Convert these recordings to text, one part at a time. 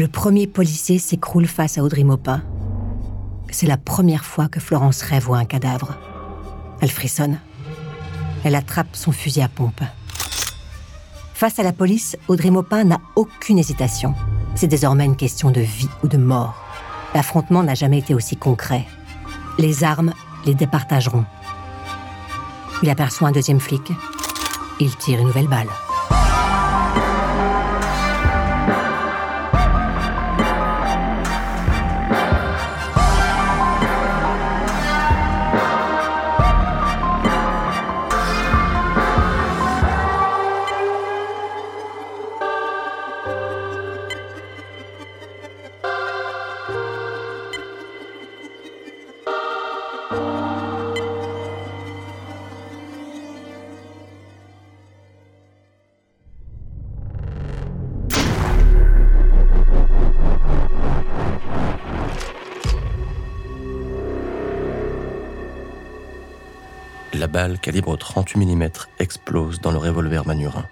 Le premier policier s'écroule face à Audrey Maupin. C'est la première fois que Florence rêve voit un cadavre. Elle frissonne. Elle attrape son fusil à pompe. Face à la police, Audrey Maupin n'a aucune hésitation. C'est désormais une question de vie ou de mort. L'affrontement n'a jamais été aussi concret. Les armes les départageront. Il aperçoit un deuxième flic. Il tire une nouvelle balle. Balle calibre 38 mm explose dans le revolver Manurin.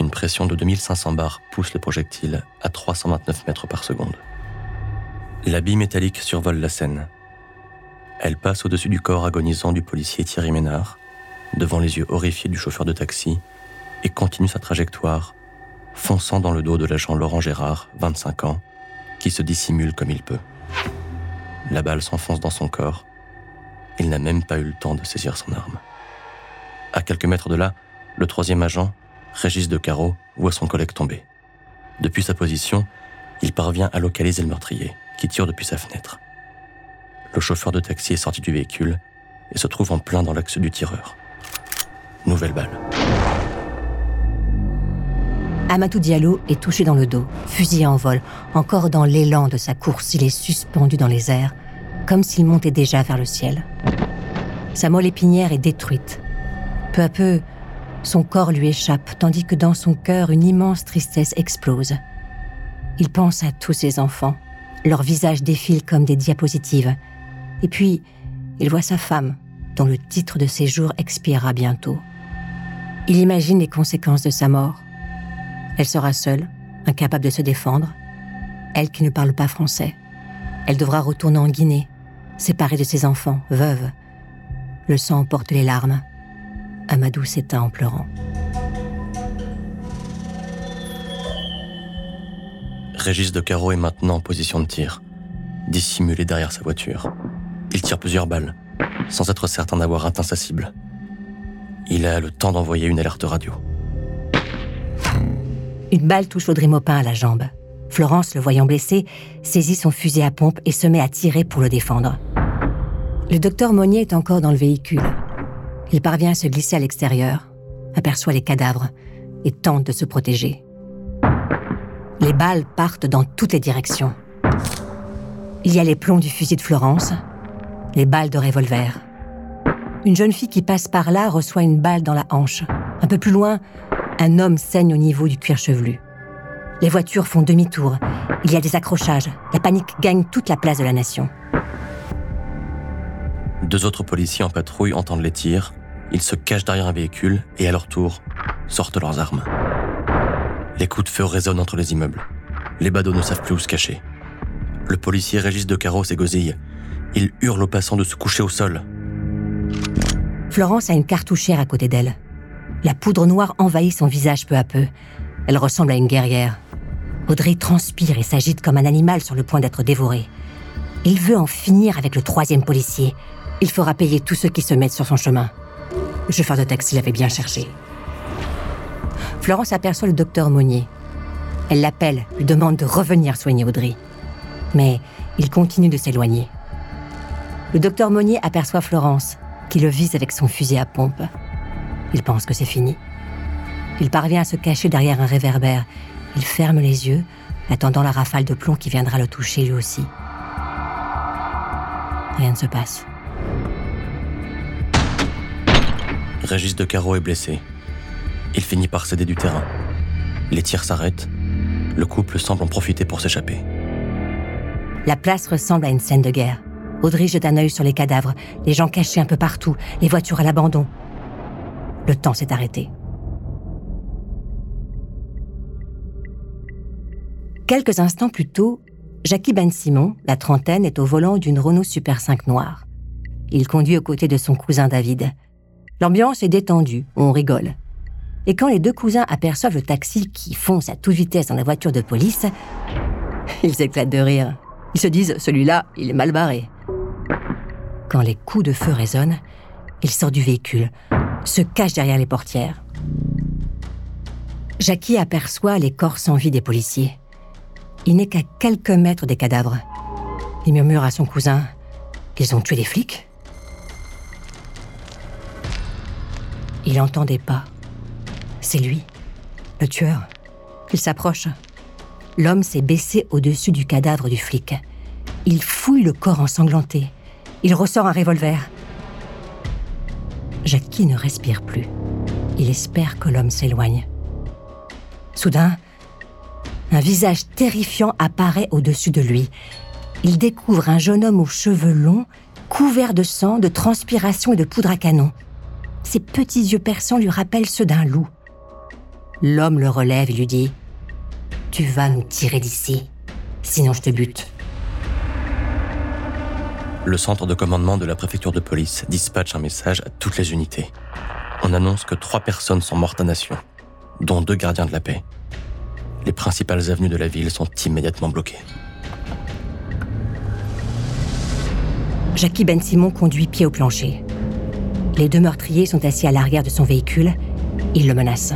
Une pression de 2500 bars pousse le projectile à 329 mètres par seconde. La bille métallique survole la scène. Elle passe au-dessus du corps agonisant du policier Thierry Ménard, devant les yeux horrifiés du chauffeur de taxi, et continue sa trajectoire, fonçant dans le dos de l'agent Laurent Gérard, 25 ans, qui se dissimule comme il peut. La balle s'enfonce dans son corps. Il n'a même pas eu le temps de saisir son arme. À quelques mètres de là, le troisième agent, Régis de Carreau, voit son collègue tomber. Depuis sa position, il parvient à localiser le meurtrier, qui tire depuis sa fenêtre. Le chauffeur de taxi est sorti du véhicule et se trouve en plein dans l'axe du tireur. Nouvelle balle. Amadou Diallo est touché dans le dos, fusillé en vol, encore dans l'élan de sa course, il est suspendu dans les airs, comme s'il montait déjà vers le ciel. Sa moelle épinière est détruite. Peu à peu, son corps lui échappe, tandis que dans son cœur, une immense tristesse explose. Il pense à tous ses enfants. Leurs visages défilent comme des diapositives. Et puis, il voit sa femme, dont le titre de séjour expirera bientôt. Il imagine les conséquences de sa mort. Elle sera seule, incapable de se défendre. Elle qui ne parle pas français. Elle devra retourner en Guinée, séparée de ses enfants, veuve. Le sang emporte les larmes. Amadou s'éteint en pleurant. Régis de Caro est maintenant en position de tir, dissimulé derrière sa voiture. Il tire plusieurs balles, sans être certain d'avoir atteint sa cible. Il a le temps d'envoyer une alerte radio. Une balle touche Audrey Maupin à la jambe. Florence, le voyant blessé, saisit son fusil à pompe et se met à tirer pour le défendre. Le docteur Monnier est encore dans le véhicule. Il parvient à se glisser à l'extérieur, aperçoit les cadavres et tente de se protéger. Les balles partent dans toutes les directions. Il y a les plombs du fusil de Florence, les balles de revolver. Une jeune fille qui passe par là reçoit une balle dans la hanche. Un peu plus loin, un homme saigne au niveau du cuir chevelu. Les voitures font demi-tour. Il y a des accrochages. La panique gagne toute la place de la nation. Deux autres policiers en patrouille entendent les tirs. Ils se cachent derrière un véhicule et, à leur tour, sortent leurs armes. Les coups de feu résonnent entre les immeubles. Les badauds ne savent plus où se cacher. Le policier Régis de Carreau s'égosille. Il hurle aux passants de se coucher au sol. Florence a une cartouchière à côté d'elle. La poudre noire envahit son visage peu à peu. Elle ressemble à une guerrière. Audrey transpire et s'agite comme un animal sur le point d'être dévoré. Il veut en finir avec le troisième policier. Il fera payer tous ceux qui se mettent sur son chemin. Le chauffeur de taxi l'avait bien cherché. Florence aperçoit le docteur Monnier. Elle l'appelle, lui demande de revenir soigner Audrey. Mais il continue de s'éloigner. Le docteur Monnier aperçoit Florence, qui le vise avec son fusil à pompe. Il pense que c'est fini. Il parvient à se cacher derrière un réverbère. Il ferme les yeux, attendant la rafale de plomb qui viendra le toucher lui aussi. Rien ne se passe. Régis de Caro est blessé. Il finit par céder du terrain. Les tirs s'arrêtent. Le couple semble en profiter pour s'échapper. La place ressemble à une scène de guerre. Audrey jette un œil sur les cadavres, les gens cachés un peu partout, les voitures à l'abandon. Le temps s'est arrêté. Quelques instants plus tôt, Jackie Ben Simon, la trentaine, est au volant d'une Renault Super 5 noire. Il conduit aux côtés de son cousin David. L'ambiance est détendue, on rigole. Et quand les deux cousins aperçoivent le taxi qui fonce à toute vitesse dans la voiture de police, ils éclatent de rire. Ils se disent, celui-là, il est mal barré. Quand les coups de feu résonnent, il sort du véhicule, se cache derrière les portières. Jackie aperçoit les corps sans vie des policiers. Il n'est qu'à quelques mètres des cadavres. Il murmure à son cousin Ils ont tué les flics Il entendait pas. C'est lui, le tueur. Il s'approche. L'homme s'est baissé au-dessus du cadavre du flic. Il fouille le corps ensanglanté. Il ressort un revolver. Jackie ne respire plus. Il espère que l'homme s'éloigne. Soudain, un visage terrifiant apparaît au-dessus de lui. Il découvre un jeune homme aux cheveux longs, couvert de sang, de transpiration et de poudre à canon. Ses petits yeux perçants lui rappellent ceux d'un loup. L'homme le relève et lui dit ⁇ Tu vas nous tirer d'ici, sinon je te bute. Le centre de commandement de la préfecture de police dispatche un message à toutes les unités. On annonce que trois personnes sont mortes à Nation, dont deux gardiens de la paix. Les principales avenues de la ville sont immédiatement bloquées. Jackie Ben Simon conduit pied au plancher. Les deux meurtriers sont assis à l'arrière de son véhicule. Ils le menacent.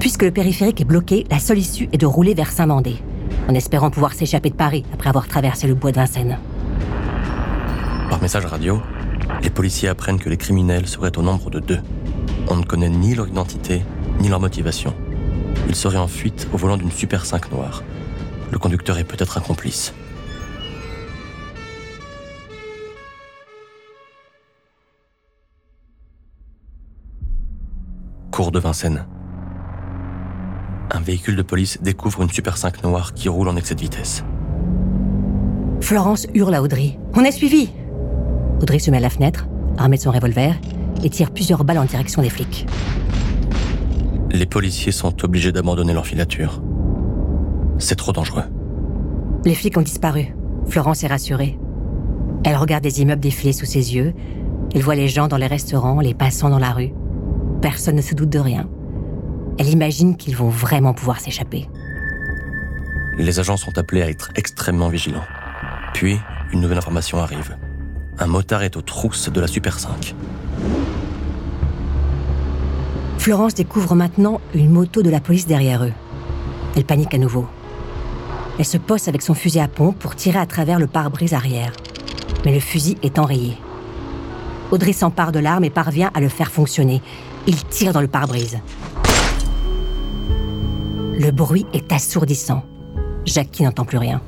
Puisque le périphérique est bloqué, la seule issue est de rouler vers Saint-Mandé, en espérant pouvoir s'échapper de Paris après avoir traversé le bois de Vincennes. Par message radio, les policiers apprennent que les criminels seraient au nombre de deux. On ne connaît ni leur identité, ni leur motivation. Ils seraient en fuite au volant d'une Super 5 noire. Le conducteur est peut-être un complice. Cours de Vincennes un véhicule de police découvre une Super 5 noire qui roule en excès de vitesse. Florence hurle à Audrey. On est suivi Audrey se met à la fenêtre, armée de son revolver, et tire plusieurs balles en direction des flics. Les policiers sont obligés d'abandonner leur filature. C'est trop dangereux. Les flics ont disparu. Florence est rassurée. Elle regarde des immeubles défiler sous ses yeux. Elle voit les gens dans les restaurants, les passants dans la rue. Personne ne se doute de rien. Elle imagine qu'ils vont vraiment pouvoir s'échapper. Les agents sont appelés à être extrêmement vigilants. Puis, une nouvelle information arrive. Un motard est aux trousses de la Super 5. Florence découvre maintenant une moto de la police derrière eux. Elle panique à nouveau. Elle se poste avec son fusil à pompe pour tirer à travers le pare-brise arrière. Mais le fusil est enrayé. Audrey s'empare de l'arme et parvient à le faire fonctionner. Il tire dans le pare-brise. Le bruit est assourdissant. Jackie n'entend plus rien.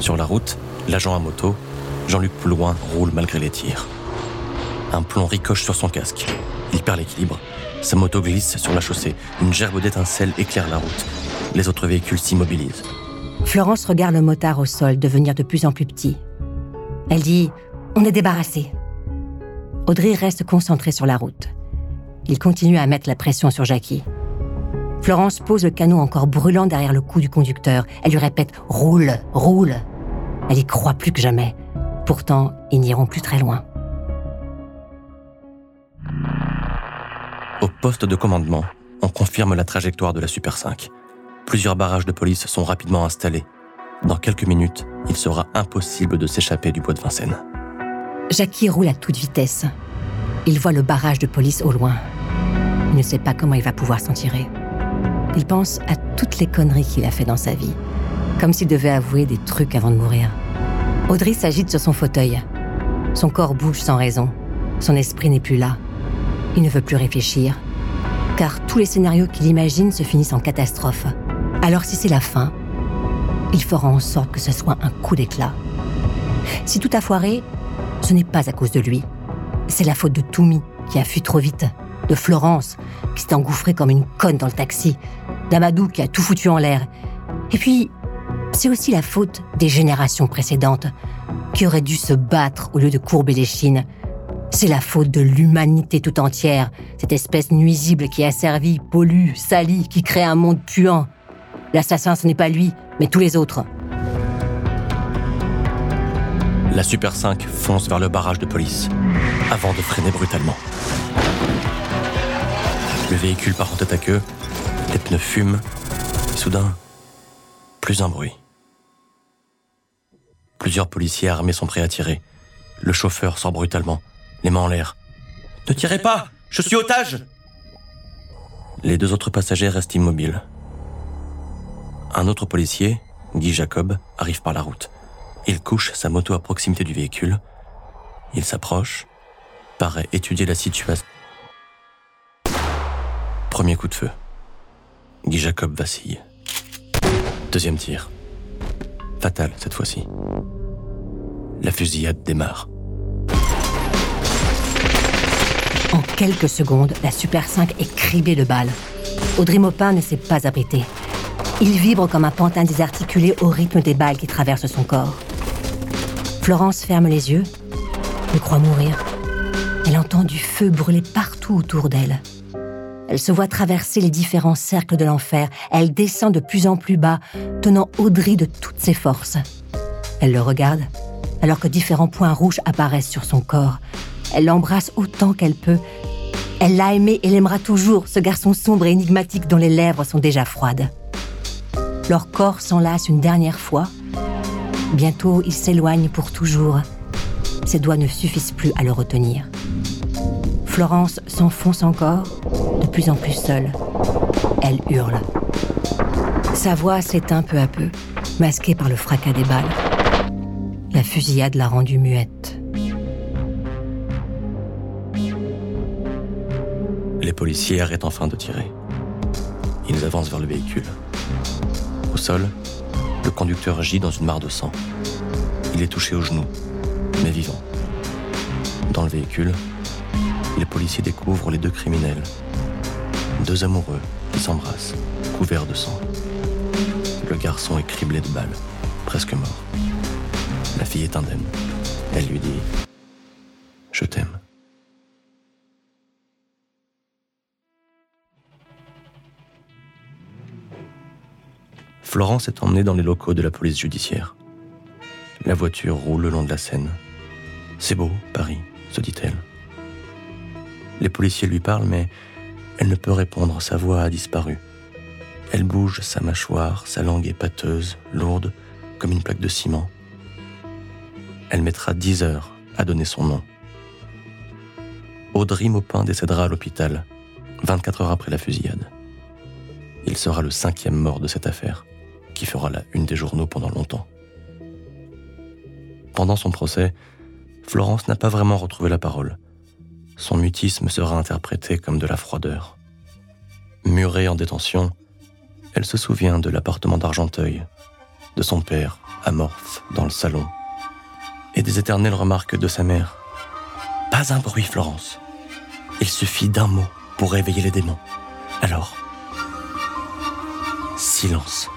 Sur la route, l'agent à moto, Jean-Luc Poulouin, roule malgré les tirs. Un plomb ricoche sur son casque. Il perd l'équilibre. Sa moto glisse sur la chaussée. Une gerbe d'étincelles éclaire la route. Les autres véhicules s'immobilisent. Florence regarde le motard au sol devenir de plus en plus petit. Elle dit On est débarrassé. Audrey reste concentrée sur la route. Il continue à mettre la pression sur Jackie. Florence pose le canon encore brûlant derrière le cou du conducteur. Elle lui répète ⁇ Roule, roule !⁇ Elle y croit plus que jamais. Pourtant, ils n'iront plus très loin. Au poste de commandement, on confirme la trajectoire de la Super 5. Plusieurs barrages de police sont rapidement installés. Dans quelques minutes, il sera impossible de s'échapper du bois de Vincennes. Jackie roule à toute vitesse. Il voit le barrage de police au loin. Il ne sait pas comment il va pouvoir s'en tirer. Il pense à toutes les conneries qu'il a fait dans sa vie, comme s'il devait avouer des trucs avant de mourir. Audrey s'agite sur son fauteuil. Son corps bouge sans raison. Son esprit n'est plus là. Il ne veut plus réfléchir, car tous les scénarios qu'il imagine se finissent en catastrophe. Alors si c'est la fin, il fera en sorte que ce soit un coup d'éclat. Si tout a foiré, ce n'est pas à cause de lui. C'est la faute de Toumi, qui a fui trop vite, de Florence, qui s'est engouffrée comme une conne dans le taxi, d'Amadou qui a tout foutu en l'air. Et puis, c'est aussi la faute des générations précédentes, qui auraient dû se battre au lieu de courber les chines. C'est la faute de l'humanité tout entière, cette espèce nuisible qui a servi, pollue, salit, qui crée un monde puant. L'assassin, ce n'est pas lui, mais tous les autres. La Super 5 fonce vers le barrage de police, avant de freiner brutalement. Le véhicule part en tête à queue, les pneus fument, et soudain, plus un bruit. Plusieurs policiers armés sont prêts à tirer. Le chauffeur sort brutalement, les mains en l'air. Ne tirez pas Je suis otage Les deux autres passagers restent immobiles. Un autre policier, Guy Jacob, arrive par la route. Il couche sa moto à proximité du véhicule. Il s'approche, paraît étudier la situation. Premier coup de feu. Guy Jacob vacille. Deuxième tir. Fatal cette fois-ci. La fusillade démarre. En quelques secondes, la Super 5 est criblée de balles. Audrey Maupin ne s'est pas abrité. Il vibre comme un pantin désarticulé au rythme des balles qui traversent son corps. Florence ferme les yeux, elle croit mourir. Elle entend du feu brûler partout autour d'elle. Elle se voit traverser les différents cercles de l'enfer. Elle descend de plus en plus bas, tenant Audrey de toutes ses forces. Elle le regarde, alors que différents points rouges apparaissent sur son corps. Elle l'embrasse autant qu'elle peut. Elle l'a aimé et l'aimera toujours, ce garçon sombre et énigmatique dont les lèvres sont déjà froides. Leur corps s'enlace une dernière fois. Bientôt, il s'éloigne pour toujours. Ses doigts ne suffisent plus à le retenir. Florence s'enfonce encore, de plus en plus seule. Elle hurle. Sa voix s'éteint peu à peu, masquée par le fracas des balles. La fusillade l'a rendue muette. Les policiers arrêtent enfin de tirer. Ils avancent vers le véhicule. Au sol, le conducteur gît dans une mare de sang. Il est touché au genou, mais vivant. Dans le véhicule, les policiers découvrent les deux criminels. Deux amoureux qui s'embrassent, couverts de sang. Le garçon est criblé de balles, presque mort. La fille est indemne. Elle lui dit ⁇ Je t'aime ⁇ Florence est emmenée dans les locaux de la police judiciaire. La voiture roule le long de la Seine. C'est beau, Paris, se dit-elle. Les policiers lui parlent, mais elle ne peut répondre, sa voix a disparu. Elle bouge sa mâchoire, sa langue est pâteuse, lourde, comme une plaque de ciment. Elle mettra dix heures à donner son nom. Audrey Maupin décédera à l'hôpital, 24 heures après la fusillade. Il sera le cinquième mort de cette affaire, qui fera la une des journaux pendant longtemps. Pendant son procès, Florence n'a pas vraiment retrouvé la parole son mutisme sera interprété comme de la froideur. Murée en détention, elle se souvient de l'appartement d'Argenteuil, de son père, amorphe, dans le salon, et des éternelles remarques de sa mère. Pas un bruit, Florence. Il suffit d'un mot pour réveiller les démons. Alors, silence.